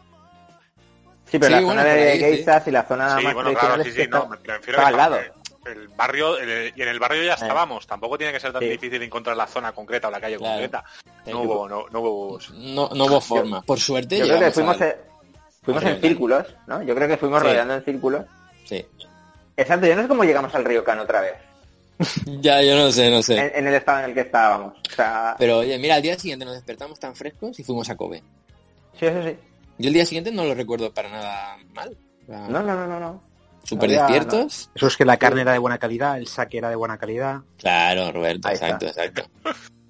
Sí, pero Sí, la bueno, zona de ahí, sí. Geisas y la zona sí, más bueno, claro, sí, sí, no, está- me refiero estaba que al lado. eh, El barrio, el- y en el barrio ya estábamos, tampoco tiene que ser tan Sí. difícil encontrar la zona concreta o la calle Claro. concreta. No hubo, no, no hubo... No, no hubo forma. Por suerte Yo creo que fuimos, al- eh, fuimos en círculos, ¿no? Yo creo que fuimos Sí. rodeando en círculos. Sí. Exacto, yo no sé cómo llegamos al Ryokan otra vez, Ya, yo no sé, no sé. en, en el estado en el que estábamos. O sea, Pero oye, mira, al día siguiente nos despertamos tan frescos y fuimos a Kobe. sí, eso sí. Yo el día siguiente no lo recuerdo para nada mal. No, no, no, no, no. Súper despiertos. Eso es que la carne era de buena calidad, el saque era de buena calidad. Claro, Roberto, Ahí está. exacto, exacto.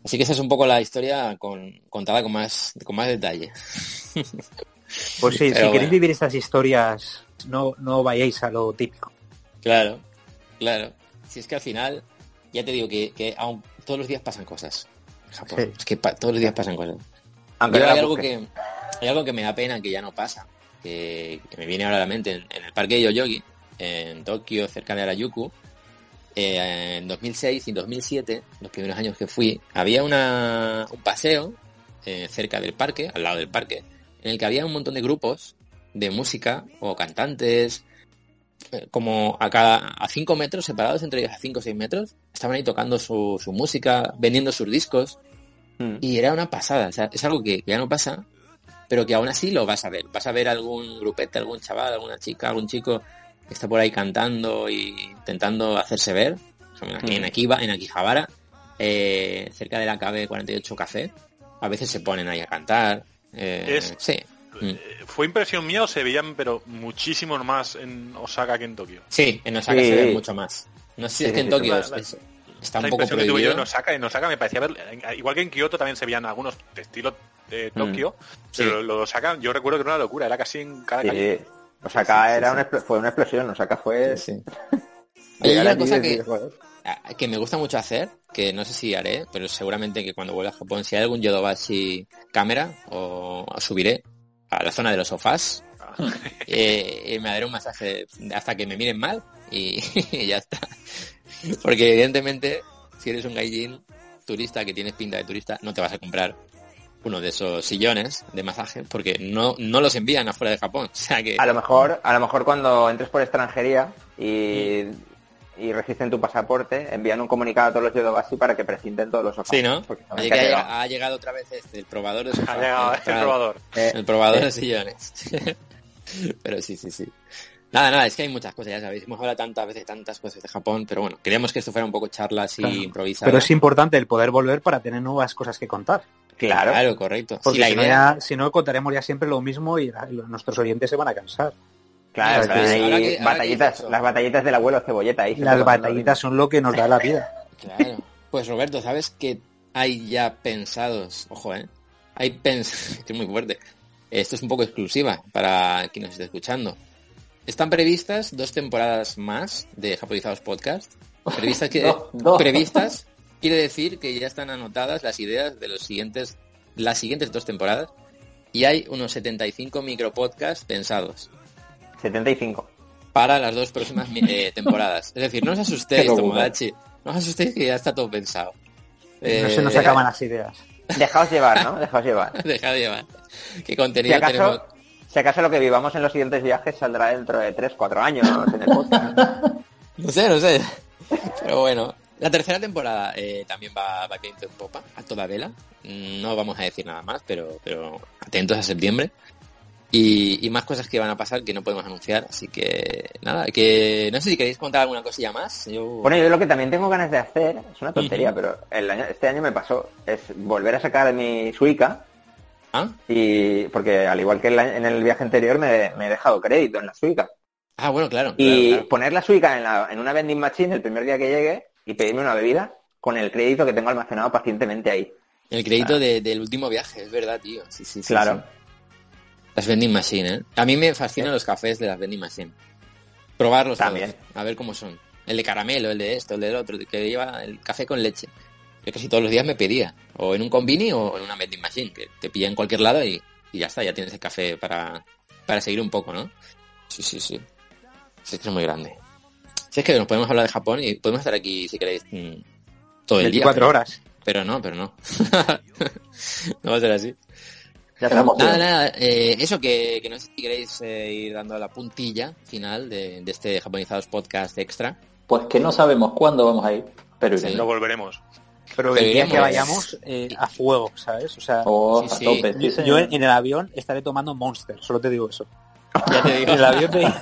Así que esa es un poco la historia con, contada con más, con más detalle. Pues sí, si queréis bueno. vivir estas historias, no, no vayáis a lo típico. Claro, claro. Si es que al final, ya te digo que, que aún todos los días pasan cosas. En Japón. Sí. Es que todos los días pasan cosas. Aunque Yo hay algo que hay algo que me da pena que ya no pasa, que, que me viene ahora a la mente en, en el parque de Yoyogi, en Tokio, cerca de Harajuku, eh, en 2006 y 2007, los primeros años que fui, había una, un paseo eh, cerca del parque, al lado del parque, en el que había un montón de grupos de música o cantantes, como a cada a 5 metros, separados entre ellos a 5 o 6 metros, estaban ahí tocando su, su música, vendiendo sus discos, Mm. y era una pasada, o sea, es algo que ya no pasa, pero que aún así lo vas a ver. Vas a ver algún grupete, algún chaval, alguna chica, algún chico que está por ahí cantando y intentando hacerse ver. Por ejemplo, Aquí, en Akiba, en Akihabara, eh, cerca de la KB48 Café, a veces se ponen ahí a cantar. eh, Es- Sí. Mm. Eh, ¿Fue impresión mía o se veían pero muchísimos más en Osaka que en Tokio? Sí, en Osaka Sí. se ve mucho más. No sé si es que en Tokio es- es- está La un poco impresión que tuve yo prohibido. en Osaka, en Osaka me parecía ver, igual que en Kioto también se veían algunos de estilo de Mm. Tokio, Sí. pero lo de Osaka yo recuerdo que era una locura, era casi en cada calle. Sí. O sea, acá Sí, sí, era sí. una fue una explosión, o sea, acá fue... Sí, sí. Hay una cosa que, que me gusta mucho hacer, que no sé si haré, pero seguramente que cuando vuelva a Japón, si hay algún Yodobashi cámara, o subiré a la zona de los sofás, eh, y me daré un masaje hasta que me miren mal y, y ya está. Porque evidentemente, si eres un gaijin turista que tienes pinta de turista, no te vas a comprar uno de esos sillones de masaje porque no, no los envían afuera de Japón. O sea que... A lo mejor, a lo mejor cuando entres por extranjería y, y registren tu pasaporte, envían un comunicado a todos los yodobashi para que prescinten todos los sofás. Sí, ¿no? Que que ha ha, llegado. llegado, ha llegado otra vez este, el probador de sofás. Ha llegado el Claro. probador. Eh, El probador eh, de sillones. pero sí, sí, sí. Nada, nada, es que hay muchas cosas, ya sabéis. Hemos hablado tantas veces tantas cosas de Japón, pero bueno, queríamos que esto fuera un poco charla así Claro. improvisada. Pero es importante el poder volver para tener nuevas cosas que contar. Claro. Claro, correcto. Porque Sí, la si, no idea. ya- si no, contaremos ya siempre lo mismo y nuestros oyentes se van a cansar. Claro, pues, hay que- batallitas, las batallitas del abuelo cebolleta ahí. Las batallitas son lo que nos da la vida. Claro. Pues Roberto, ¿sabes que hay ya pensados? Ojo, ¿eh? Hay pensados. que es muy fuerte. Esto es un poco exclusiva para quien nos esté escuchando. Están previstas dos temporadas más de Japonizados Podcast. Que previstas quiere decir que ya están anotadas las ideas de los siguientes las siguientes dos temporadas y hay unos 75 micropodcasts pensados 75. para las dos próximas eh, temporadas. Es decir, no os asustéis. Tomodachi. No os asustéis que ya está todo pensado. No se nos Eh, acaban las ideas. Dejaos llevar, ¿no? Dejaos llevar. Dejad de llevar. ¿Qué Si contenido acaso, tenemos? si acaso lo que vivamos en los siguientes viajes saldrá dentro de 3, 4 años en el podcast. No sé, no sé. Pero bueno, la tercera temporada eh, también va, va viento en popa, a toda vela. Mm, No vamos a decir nada más, pero, pero atentos a septiembre. Y, y más cosas que van a pasar que no podemos anunciar. Así que nada, que no sé si queréis contar alguna cosilla más. Yo... Bueno, yo lo que también tengo ganas de hacer, es una tontería, pero el año- este año me pasó, es volver a sacar mi Suica ¿Ah? Y porque al igual que en, el viaje anterior me, me he dejado crédito en la Suica. Ah, bueno, claro. Y claro, claro. poner la Suica en, la- en una vending machine el primer día que llegue y pedirme una bebida con el crédito que tengo almacenado pacientemente ahí. El crédito de- del último viaje, es verdad, tío. Sí, sí, sí, Claro. sí. Las vending machine, ¿eh? A mí me fascinan los cafés de las vending machine. Probarlos También. todos, a ver cómo son. El de caramelo, el de esto, el del otro, el que lleva el café con leche. Yo casi todos los días me pedía, o en un convini o en una vending machine, que te pilla en cualquier lado y, y ya está, ya tienes el café para, para seguir un poco, ¿no? Sí, sí, sí. Sí, es que es muy grande. Sí, es que nos podemos hablar de Japón y podemos estar aquí, si queréis, mm, todo el día. 24 pero- horas. Pero no, pero no. no va a ser así. Ya. Nada, nada, eh, eso que, que no sé si queréis eh, ir dando la puntilla final de, de este Japonizados Podcast Extra. Pues que no sabemos cuándo vamos a ir, pero Sí. Lo volveremos. Pero el día que vayamos eh, a fuego, ¿sabes? O sea, Oh, Sí, a sí. tope, sí, yo, en en el avión estaré tomando Monster, solo te digo eso. Ya te En digo. el avión.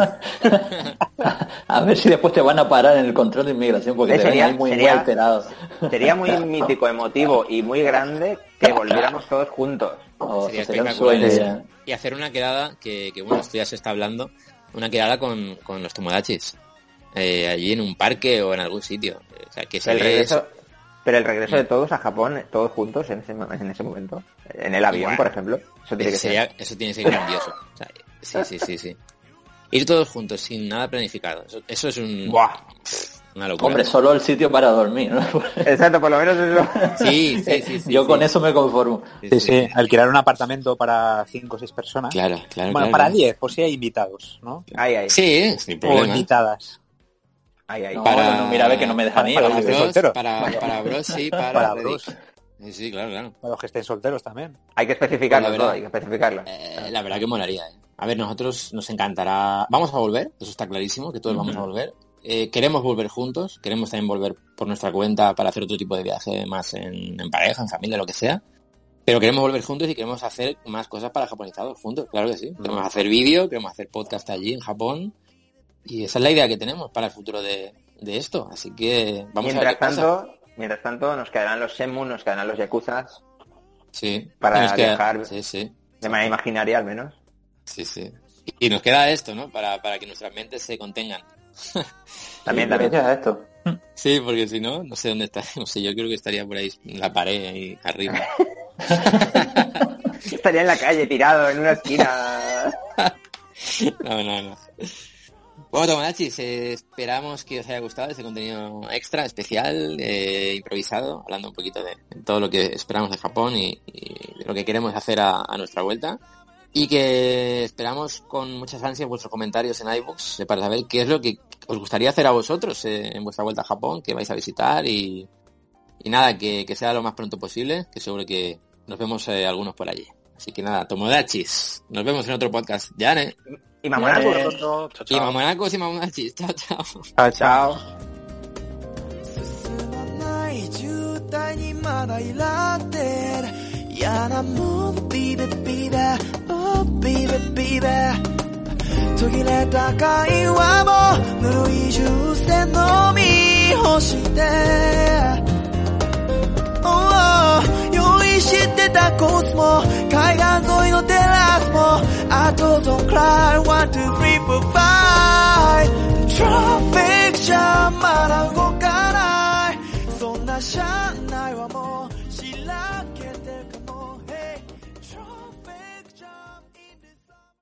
A ver si después te van a parar en el control de inmigración porque te sería- muy, muy sería- alterado. Sería muy mítico, emotivo y muy grande que volviéramos todos juntos. Oh, Sería espectacular. Y hacer una quedada que, que, bueno, esto ya se está hablando, una quedada con, con los tomodachis. Eh, allí en un parque o en algún sitio. O sea, que se El regreso, eso. pero el regreso de todos a Japón, todos juntos en ese, en ese momento. En el avión, Bueno. por ejemplo. Eso tiene que sería- ser. eso tiene que ser grandioso. O sea, sí, sí, sí, sí. Ir todos juntos, sin nada planificado. Eso, eso es un, Buah. Una locura. Hombre, solo el sitio para dormir, ¿no? Exacto, por lo menos eso. Sí, sí, sí. sí, Yo sí. con eso me conformo. Sí, sí, alquilar un apartamento para 5 o 6 personas. Claro, claro. bueno, claro. para 10, por si hay invitados, ¿no? Ay, ay. Sí, sin O problema. invitadas. Ay, ay. No, Para- no, mira, a ver que no me deja a mí. para Para bros, solteros. para, para bros, sí, para, Para bros. Sí, sí, claro, claro. Para los que estén solteros también. Hay que especificarlo Pues la todo, verdad. hay que especificarlo. Eh, la verdad que molaría, ¿eh? A ver, nosotros nos encantará... Vamos a volver, eso está clarísimo, que todos vamos a volver. Eh, queremos volver juntos, queremos también volver por nuestra cuenta para hacer otro tipo de viaje más en, en pareja, en familia, lo que sea. Pero queremos volver juntos y queremos hacer más cosas para japonizados juntos, claro que sí. Queremos hacer vídeo, queremos hacer podcast allí en Japón. Y esa es la idea que tenemos para el futuro de, de esto. Así que vamos a ver Mientras qué pasa. tanto, mientras tanto, nos quedarán los Semu, nos quedarán los Yakuzas, Sí. para viajar. Sí, sí. de manera imaginaria al menos. Sí, sí. Y nos queda esto, ¿no? Para, para que nuestras mentes se contengan. También, también. a esto. Sí, porque si no, no sé dónde está. No sé, yo creo que estaría por ahí en la pared, ahí arriba. Estaría en la calle tirado en una esquina. No, no, no. Bueno, Tomodachis, eh, esperamos que os haya gustado este contenido extra, especial, eh, improvisado, hablando un poquito de todo lo que esperamos de Japón y, y de lo que queremos hacer a, a nuestra vuelta Y que esperamos con muchas ansias vuestros comentarios en iBooks para saber qué es lo que os gustaría hacer a vosotros eh, en vuestra vuelta a Japón, que vais a visitar y, y nada, que, que sea lo más pronto posible, que seguro que nos vemos eh, algunos por allí. Así que nada, Tomodachis, nos vemos en otro podcast. Ya, ¿eh? Y mamonaco. Hasta pronto. Chao, Y chao. mamonacos y mamonachis. Chao, chao. Chao, chao. 進まない渋滞にまだいらってる 嫌なもんビーベビーベビーベビーベ途切れた会話もぬるいジュースで飲み干して。用意してたコースも海岸沿いのテラスも I don't cry 1, 2, 3, 4, 5 Traffic jam まだ動かない。そんなシャイ。